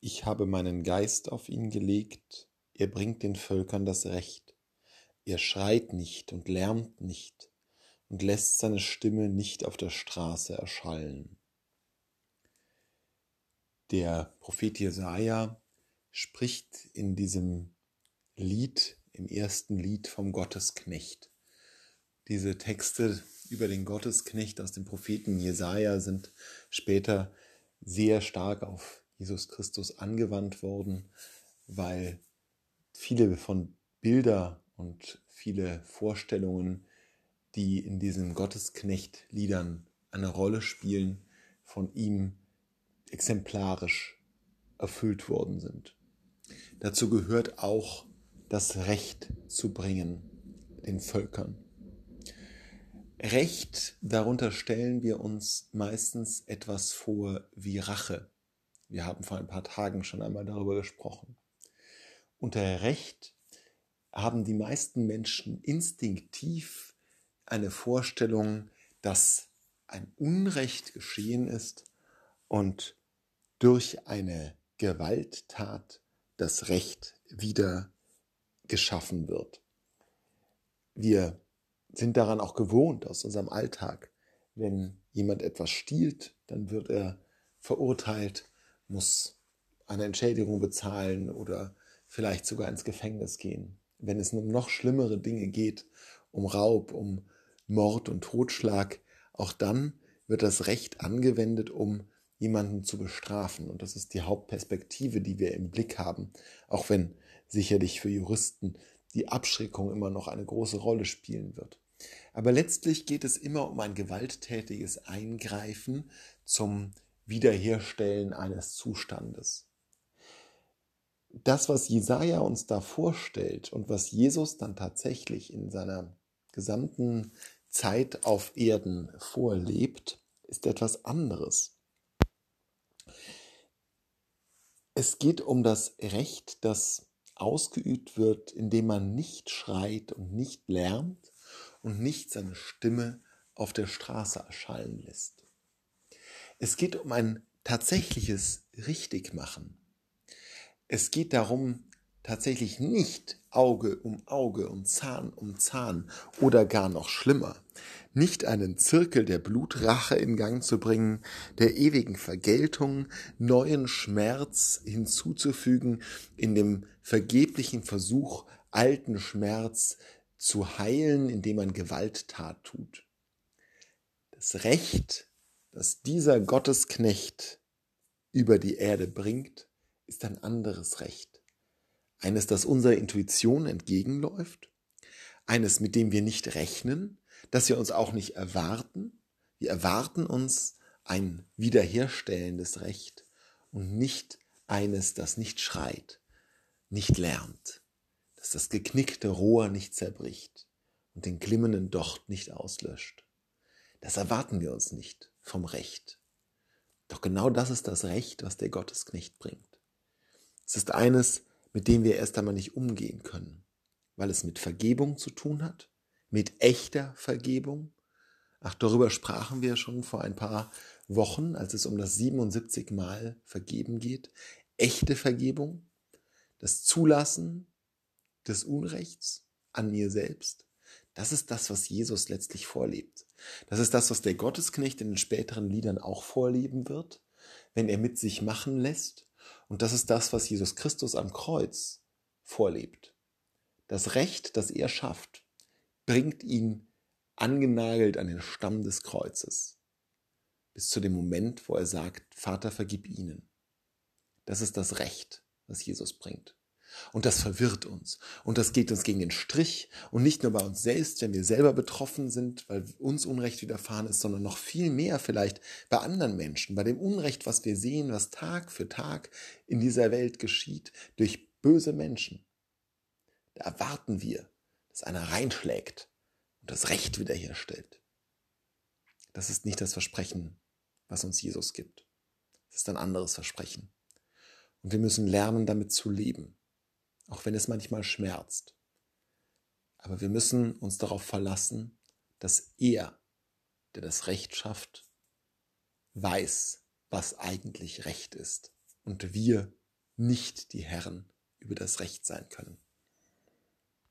Ich habe meinen Geist auf ihn gelegt, er bringt den Völkern das Recht. Er schreit nicht und lärmt nicht und lässt seine Stimme nicht auf der Straße erschallen. Der Prophet Jesaja spricht in diesem Lied, im ersten Lied vom Gottesknecht. Diese Texte über den Gottesknecht aus dem Propheten Jesaja sind später sehr stark auf Jesus Christus angewandt worden, weil viele von Bilder und viele Vorstellungen, die in diesen Gottesknecht-Liedern eine Rolle spielen, von ihm exemplarisch erfüllt worden sind. Dazu gehört auch das Recht zu bringen den Völkern. Recht, darunter stellen wir uns meistens etwas vor wie Rache. Wir haben vor ein paar Tagen schon einmal darüber gesprochen. Unter Recht haben die meisten Menschen instinktiv eine Vorstellung, dass ein Unrecht geschehen ist und durch eine Gewalttat das Recht wieder geschaffen wird. Wir sind daran auch gewohnt aus unserem Alltag. Wenn jemand etwas stiehlt, dann wird er verurteilt muss eine Entschädigung bezahlen oder vielleicht sogar ins Gefängnis gehen. Wenn es um noch schlimmere Dinge geht, um Raub, um Mord und Totschlag, auch dann wird das Recht angewendet, um jemanden zu bestrafen. Und das ist die Hauptperspektive, die wir im Blick haben, auch wenn sicherlich für Juristen die Abschreckung immer noch eine große Rolle spielen wird. Aber letztlich geht es immer um ein gewalttätiges Eingreifen zum Wiederherstellen eines Zustandes. Das, was Jesaja uns da vorstellt und was Jesus dann tatsächlich in seiner gesamten Zeit auf Erden vorlebt, ist etwas anderes. Es geht um das Recht, das ausgeübt wird, indem man nicht schreit und nicht lärmt und nicht seine Stimme auf der Straße erschallen lässt. Es geht um ein tatsächliches Richtigmachen. Es geht darum, tatsächlich nicht Auge um Auge und Zahn um Zahn oder gar noch schlimmer, nicht einen Zirkel der Blutrache in Gang zu bringen, der ewigen Vergeltung, neuen Schmerz hinzuzufügen, in dem vergeblichen Versuch, alten Schmerz zu heilen, indem man Gewalttat tut. Das Recht dass dieser Gottesknecht über die Erde bringt, ist ein anderes Recht. Eines, das unserer Intuition entgegenläuft, eines, mit dem wir nicht rechnen, das wir uns auch nicht erwarten. Wir erwarten uns ein wiederherstellendes Recht und nicht eines, das nicht schreit, nicht lärmt, das das geknickte Rohr nicht zerbricht und den glimmenden Docht nicht auslöscht. Das erwarten wir uns nicht vom Recht. Doch genau das ist das Recht, was der Gottesknecht bringt. Es ist eines, mit dem wir erst einmal nicht umgehen können, weil es mit Vergebung zu tun hat, mit echter Vergebung. Ach, darüber sprachen wir schon vor ein paar Wochen, als es um das 77 Mal Vergeben geht. Echte Vergebung, das Zulassen des Unrechts an mir selbst, das ist das, was Jesus letztlich vorlebt. Das ist das, was der Gottesknecht in den späteren Liedern auch vorleben wird, wenn er mit sich machen lässt. Und das ist das, was Jesus Christus am Kreuz vorlebt. Das Recht, das er schafft, bringt ihn angenagelt an den Stamm des Kreuzes. Bis zu dem Moment, wo er sagt, Vater, vergib ihnen. Das ist das Recht, was Jesus bringt. Und das verwirrt uns. Und das geht uns gegen den Strich. Und nicht nur bei uns selbst, wenn wir selber betroffen sind, weil uns Unrecht widerfahren ist, sondern noch viel mehr vielleicht bei anderen Menschen, bei dem Unrecht, was wir sehen, was Tag für Tag in dieser Welt geschieht, durch böse Menschen. Da erwarten wir, dass einer reinschlägt und das Recht wiederherstellt. Das ist nicht das Versprechen, was uns Jesus gibt. Das ist ein anderes Versprechen. Und wir müssen lernen, damit zu leben auch wenn es manchmal schmerzt. Aber wir müssen uns darauf verlassen, dass er, der das Recht schafft, weiß, was eigentlich Recht ist und wir nicht die Herren über das Recht sein können.